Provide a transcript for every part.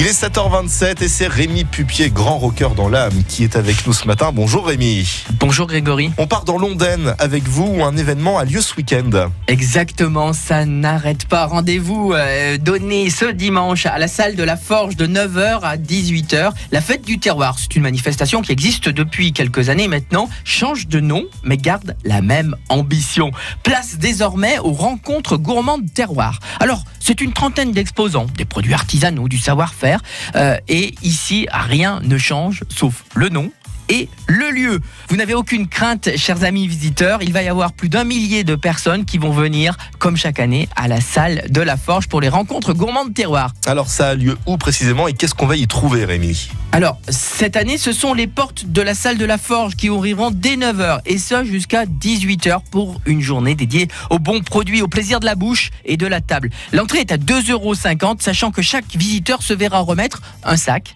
Il est 7h27 et c'est Rémi Pupier, grand rocker dans l'âme, qui est avec nous ce matin. Bonjour Rémi. Bonjour Grégory. On part dans Londres avec vous où un événement a lieu ce week-end. Exactement, ça n'arrête pas. Rendez-vous euh, donné ce dimanche à la salle de la Forge de 9h à 18h. La fête du terroir, c'est une manifestation qui existe depuis quelques années maintenant, change de nom mais garde la même ambition. Place désormais aux rencontres gourmandes terroir. Alors, c'est une trentaine d'exposants, des produits artisanaux, du savoir-faire euh, et ici, rien ne change sauf le nom et le lieu. Vous n'avez aucune crainte, chers amis visiteurs. Il va y avoir plus d'un millier de personnes qui vont venir, comme chaque année, à la salle de la Forge pour les rencontres gourmandes terroir. Alors, ça a lieu où précisément et qu'est-ce qu'on va y trouver, Rémi? Alors, cette année, ce sont les portes de la salle de la Forge qui ouvriront dès 9h et ça jusqu'à 18h pour une journée dédiée aux bons produits, au plaisir de la bouche et de la table. L'entrée est à 2,50 euros, sachant que chaque visiteur se verra remettre un sac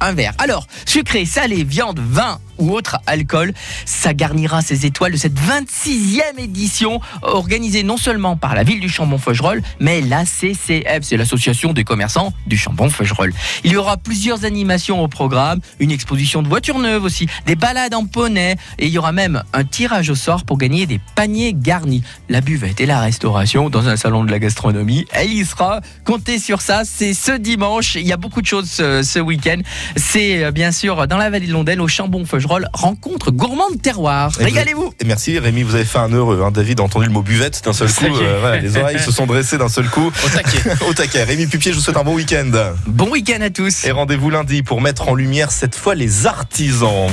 un verre. Alors, sucré, salé, viande, vin ou autre alcool, ça garnira ces étoiles de cette 26e édition organisée non seulement par la ville du Chambon-Feugerolles, mais la CCF, c'est l'association des commerçants du Chambon-Feugerolles. Il y aura plusieurs animations au programme, une exposition de voitures neuves aussi, des balades en poney et il y aura même un tirage au sort pour gagner des paniers garnis. La buvette et la restauration dans un salon de la gastronomie, elle y sera. Comptez sur ça, c'est ce dimanche. Il y a beaucoup de choses ce, ce week-end. C'est euh, bien sûr dans la vallée de Londres, au Chambon-Feugerolles, rencontre gourmande terroir. Régalez-vous Et merci Rémi, vous avez fait un heureux. Hein. David a entendu le mot buvette d'un seul coup. euh, voilà, les oreilles se sont dressées d'un seul coup. Au taquet. Au taquet. Rémi Pupier, je vous souhaite un bon week-end. Bon week-end à tous. Et rendez-vous lundi pour mettre en lumière cette fois les artisans.